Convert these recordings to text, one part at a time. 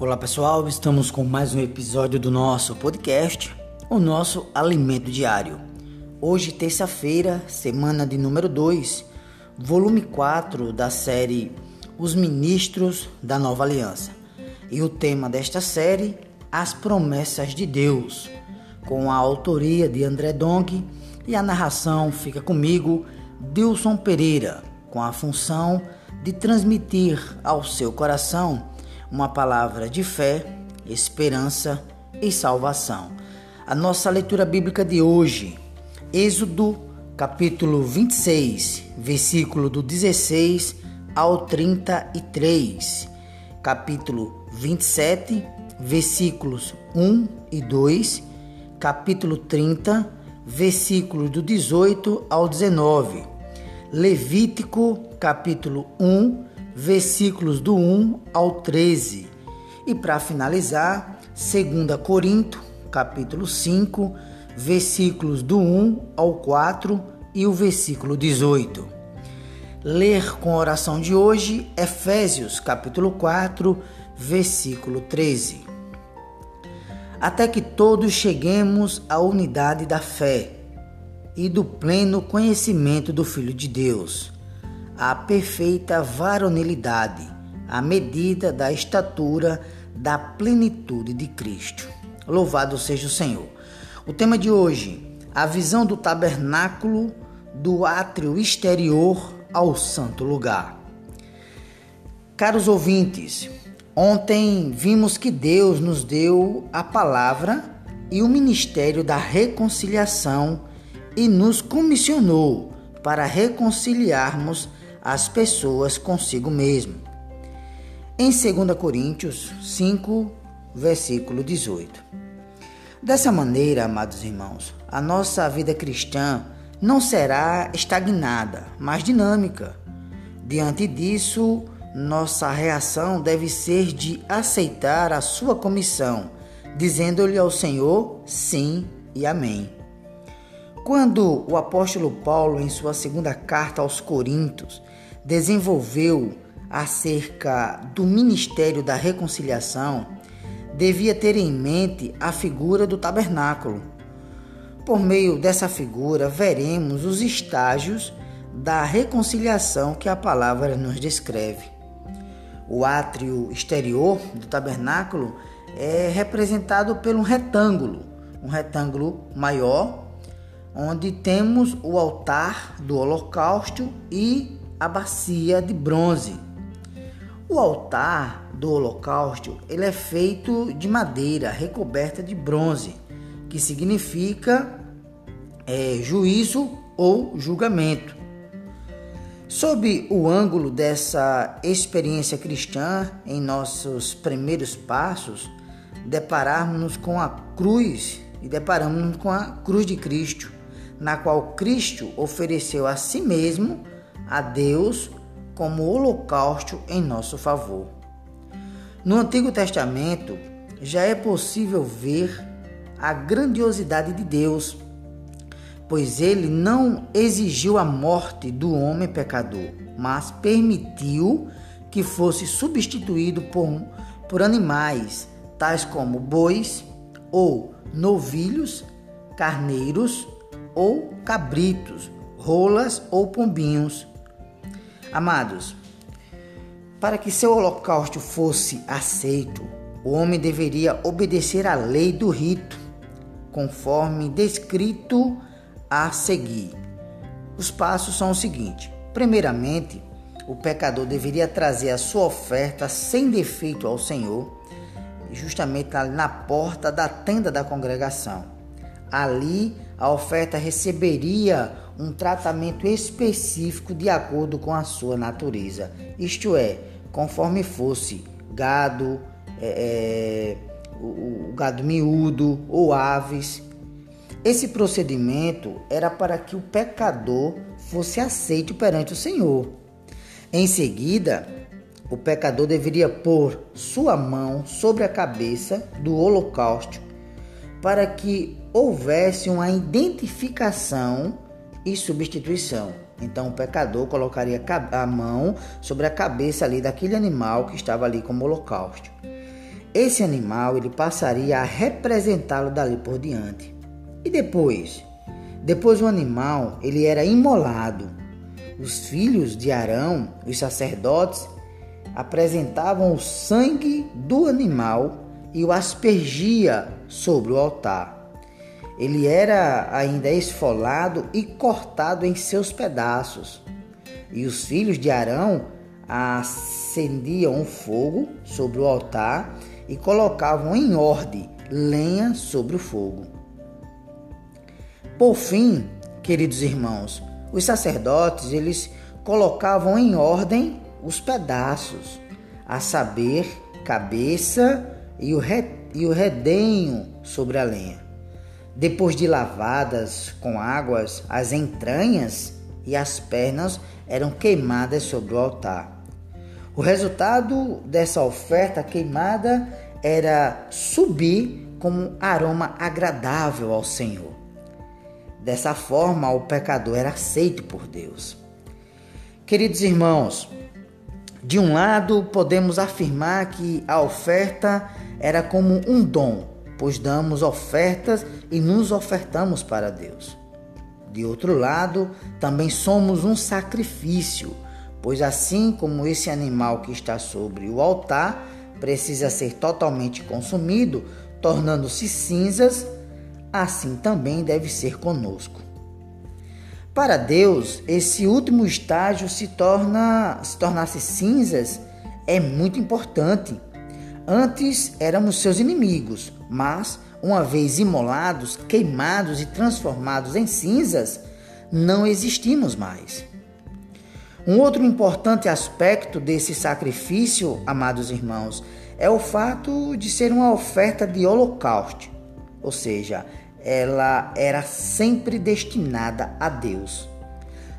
Olá pessoal, estamos com mais um episódio do nosso podcast, o nosso alimento diário. Hoje, terça-feira, semana de número 2, volume 4 da série Os Ministros da Nova Aliança. E o tema desta série, As Promessas de Deus, com a autoria de André Dong e a narração fica comigo, Dilson Pereira, com a função de transmitir ao seu coração uma palavra de fé, esperança e salvação. A nossa leitura bíblica de hoje, Êxodo, capítulo 26, versículo do 16 ao 33, capítulo 27, versículos 1 e 2, capítulo 30, versículos do 18 ao 19, Levítico, capítulo 1, versículos do 1 ao 13. E para finalizar, 2 Corinto, capítulo 5, versículos do 1 ao 4 e o versículo 18. Ler com a oração de hoje, Efésios, capítulo 4, versículo 13. Até que todos cheguemos à unidade da fé e do pleno conhecimento do Filho de Deus a perfeita varonilidade, à medida da estatura da plenitude de Cristo. Louvado seja o Senhor. O tema de hoje, a visão do tabernáculo do átrio exterior ao santo lugar. Caros ouvintes, ontem vimos que Deus nos deu a palavra e o ministério da reconciliação e nos comissionou para reconciliarmos as pessoas consigo mesmo. Em 2 Coríntios 5, versículo 18. Dessa maneira, amados irmãos, a nossa vida cristã não será estagnada, mas dinâmica. Diante disso, nossa reação deve ser de aceitar a sua comissão, dizendo-lhe ao Senhor sim e amém. Quando o apóstolo Paulo, em sua segunda carta aos Coríntios, desenvolveu acerca do ministério da reconciliação, devia ter em mente a figura do tabernáculo. Por meio dessa figura, veremos os estágios da reconciliação que a palavra nos descreve. O átrio exterior do tabernáculo é representado um retângulo, um retângulo maior, onde temos o altar do holocausto e a bacia de bronze. O altar do holocausto ele é feito de madeira recoberta de bronze, que significa é, juízo ou julgamento. Sob o ângulo dessa experiência cristã, em nossos primeiros passos, depararmos-nos com a cruz e deparamos-nos com a cruz de Cristo, na qual Cristo ofereceu a si mesmo a Deus como holocausto em nosso favor. No Antigo Testamento já é possível ver a grandiosidade de Deus, pois ele não exigiu a morte do homem pecador, mas permitiu que fosse substituído por, por animais tais como bois ou novilhos, carneiros ou cabritos, rolas ou pombinhos Amados, para que seu holocausto fosse aceito, o homem deveria obedecer à lei do rito, conforme descrito a seguir. Os passos são os seguintes: primeiramente, o pecador deveria trazer a sua oferta sem defeito ao Senhor, justamente na porta da tenda da congregação. Ali, a oferta receberia um tratamento específico de acordo com a sua natureza, isto é, conforme fosse gado, é, é, o, o gado miúdo ou aves. Esse procedimento era para que o pecador fosse aceito perante o Senhor. Em seguida, o pecador deveria pôr sua mão sobre a cabeça do holocausto para que houvesse uma identificação e substituição. Então o pecador colocaria a mão sobre a cabeça ali daquele animal que estava ali como holocausto. esse animal ele passaria a representá-lo dali por diante. E depois? Depois o animal ele era imolado. Os filhos de Arão, os sacerdotes, apresentavam o sangue do animal e o aspergia sobre o altar. Ele era ainda esfolado e cortado em seus pedaços. E os filhos de Arão acendiam um fogo sobre o altar e colocavam em ordem lenha sobre o fogo. Por fim, queridos irmãos, os sacerdotes eles colocavam em ordem os pedaços, a saber, cabeça e o, re, e o redenho sobre a lenha. Depois de lavadas com águas, as entranhas e as pernas eram queimadas sobre o altar. O resultado dessa oferta queimada era subir como aroma agradável ao Senhor. Dessa forma, o pecador era aceito por Deus. Queridos irmãos, de um lado, podemos afirmar que a oferta era como um dom, pois damos ofertas e nos ofertamos para Deus. De outro lado, também somos um sacrifício pois assim como esse animal que está sobre o altar precisa ser totalmente consumido, tornando-se cinzas, assim também deve ser conosco. Para Deus, esse último estágio se torna se tornar-se cinzas é muito importante. Antes éramos seus inimigos, mas uma vez imolados, queimados e transformados em cinzas, não existimos mais. Um outro importante aspecto desse sacrifício, amados irmãos, é o fato de ser uma oferta de holocausto, ou seja, ela era sempre destinada a Deus.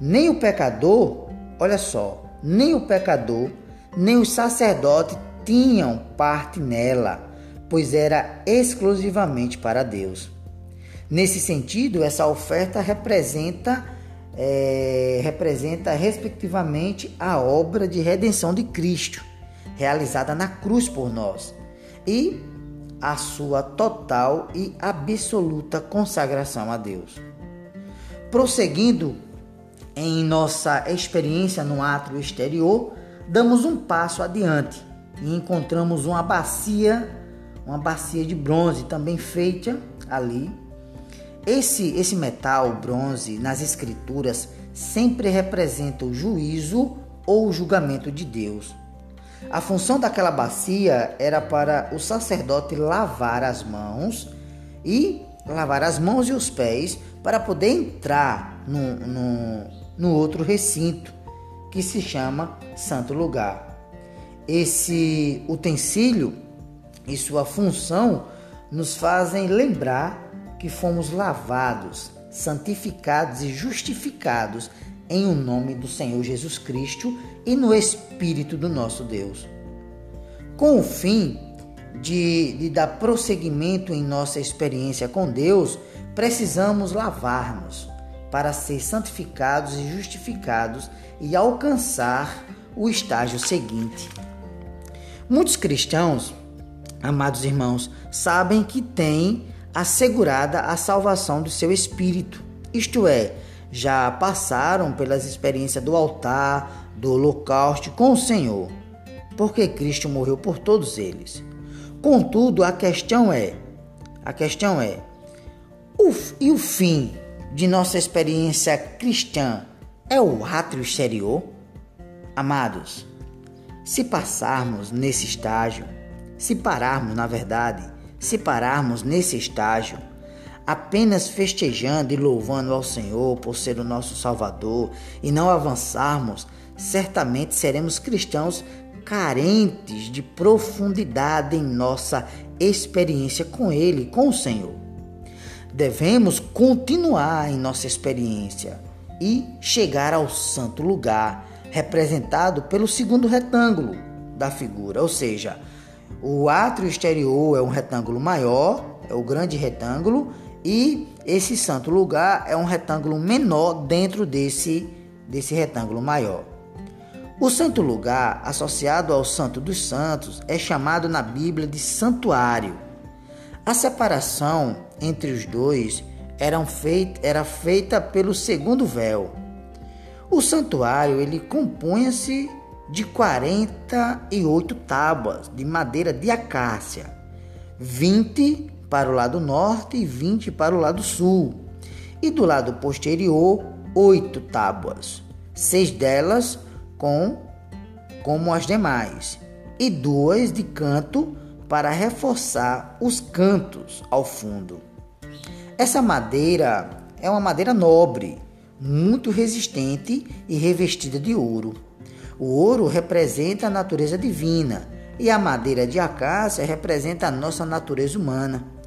Nem o pecador, olha só, nem o pecador, nem os sacerdotes tinham parte nela, pois era exclusivamente para Deus. Nesse sentido, essa oferta representa é, representa, respectivamente, a obra de redenção de Cristo, realizada na cruz por nós, e a sua total e absoluta consagração a Deus. Prosseguindo em nossa experiência no átrio exterior, damos um passo adiante e encontramos uma bacia, uma bacia de bronze também feita ali esse, esse metal, bronze, nas escrituras, sempre representa o juízo ou o julgamento de Deus. A função daquela bacia era para o sacerdote lavar as mãos e lavar as mãos e os pés para poder entrar no, no, no outro recinto que se chama Santo Lugar. Esse utensílio e sua função nos fazem lembrar que fomos lavados, santificados e justificados em o nome do Senhor Jesus Cristo e no Espírito do nosso Deus. Com o fim de, de dar prosseguimento em nossa experiência com Deus, precisamos lavar-nos para ser santificados e justificados e alcançar o estágio seguinte. Muitos cristãos, amados irmãos, sabem que têm assegurada a salvação do seu espírito. Isto é, já passaram pelas experiências do altar, do holocausto com o Senhor, porque Cristo morreu por todos eles. Contudo, a questão é, a questão é, o, e o fim de nossa experiência cristã é o átrio exterior? Amados, se passarmos nesse estágio, se pararmos, na verdade, se pararmos nesse estágio, apenas festejando e louvando ao Senhor por ser o nosso Salvador e não avançarmos, certamente seremos cristãos carentes de profundidade em nossa experiência com Ele, com o Senhor. Devemos continuar em nossa experiência e chegar ao santo lugar, representado pelo segundo retângulo da figura, ou seja, o átrio exterior é um retângulo maior, é o grande retângulo, e esse santo lugar é um retângulo menor dentro desse, desse retângulo maior. O santo lugar, associado ao Santo dos Santos, é chamado na Bíblia de santuário. A separação entre os dois era feita pelo segundo véu. O santuário ele compunha-se de 48 tábuas de madeira de acácia, 20 para o lado norte e 20 para o lado sul, e do lado posterior, oito tábuas, seis delas com como as demais, e duas de canto para reforçar os cantos ao fundo. Essa madeira é uma madeira nobre, muito resistente e revestida de ouro. O ouro representa a natureza divina e a madeira de acácia representa a nossa natureza humana.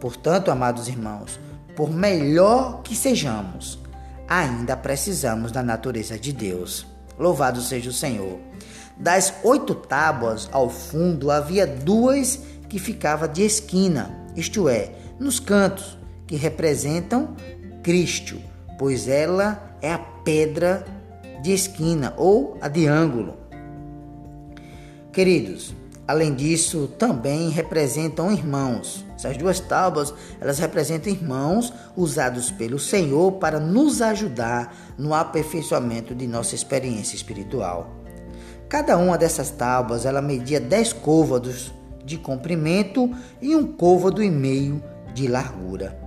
Portanto, amados irmãos, por melhor que sejamos, ainda precisamos da natureza de Deus. Louvado seja o Senhor. Das oito tábuas ao fundo havia duas que ficavam de esquina, isto é, nos cantos, que representam Cristo, pois ela é a pedra de esquina ou a de ângulo. Queridos, além disso, também representam irmãos. Essas duas tábuas, elas representam irmãos usados pelo Senhor para nos ajudar no aperfeiçoamento de nossa experiência espiritual. Cada uma dessas tábuas, ela media 10 côvados de comprimento e um côvado e meio de largura.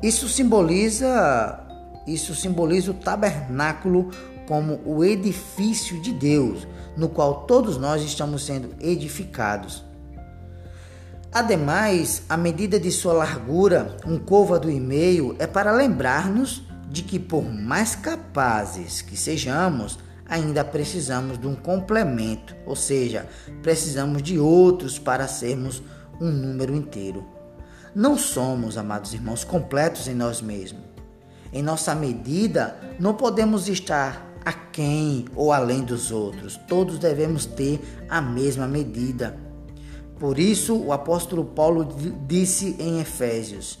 Isso simboliza isso simboliza o tabernáculo como o edifício de Deus, no qual todos nós estamos sendo edificados. Ademais, a medida de sua largura, um côvado e meio, é para lembrar-nos de que, por mais capazes que sejamos, ainda precisamos de um complemento, ou seja, precisamos de outros para sermos um número inteiro. Não somos, amados irmãos, completos em nós mesmos. Em nossa medida, não podemos estar aquém ou além dos outros. Todos devemos ter a mesma medida. Por isso, o apóstolo Paulo disse em Efésios: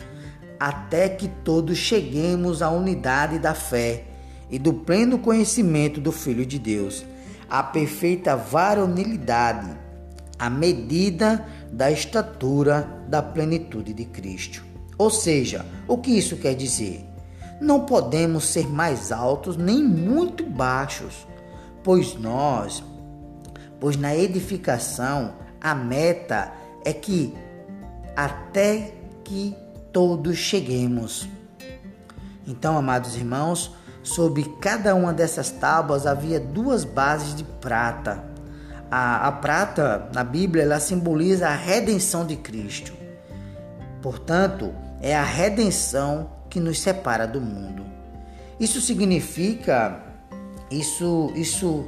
Até que todos cheguemos à unidade da fé e do pleno conhecimento do Filho de Deus, à perfeita varonilidade, à medida da estatura da plenitude de Cristo. Ou seja, o que isso quer dizer? Não podemos ser mais altos nem muito baixos, pois nós, pois na edificação a meta é que até que todos cheguemos. Então, amados irmãos, sobre cada uma dessas tábuas havia duas bases de prata. A, a prata, na Bíblia, ela simboliza a redenção de Cristo. Portanto, é a redenção que nos separa do mundo. Isso significa isso isso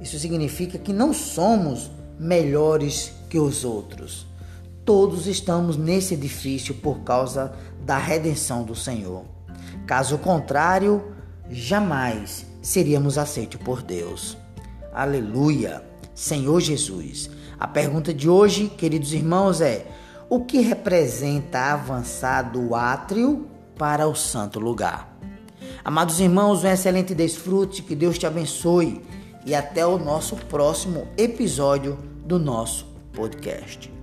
isso significa que não somos melhores que os outros. Todos estamos nesse edifício por causa da redenção do Senhor. Caso contrário, jamais seríamos aceitos por Deus. Aleluia! Senhor Jesus. A pergunta de hoje, queridos irmãos, é: o que representa avançar do átrio para o santo lugar. Amados irmãos, um excelente desfrute, que Deus te abençoe e até o nosso próximo episódio do nosso podcast.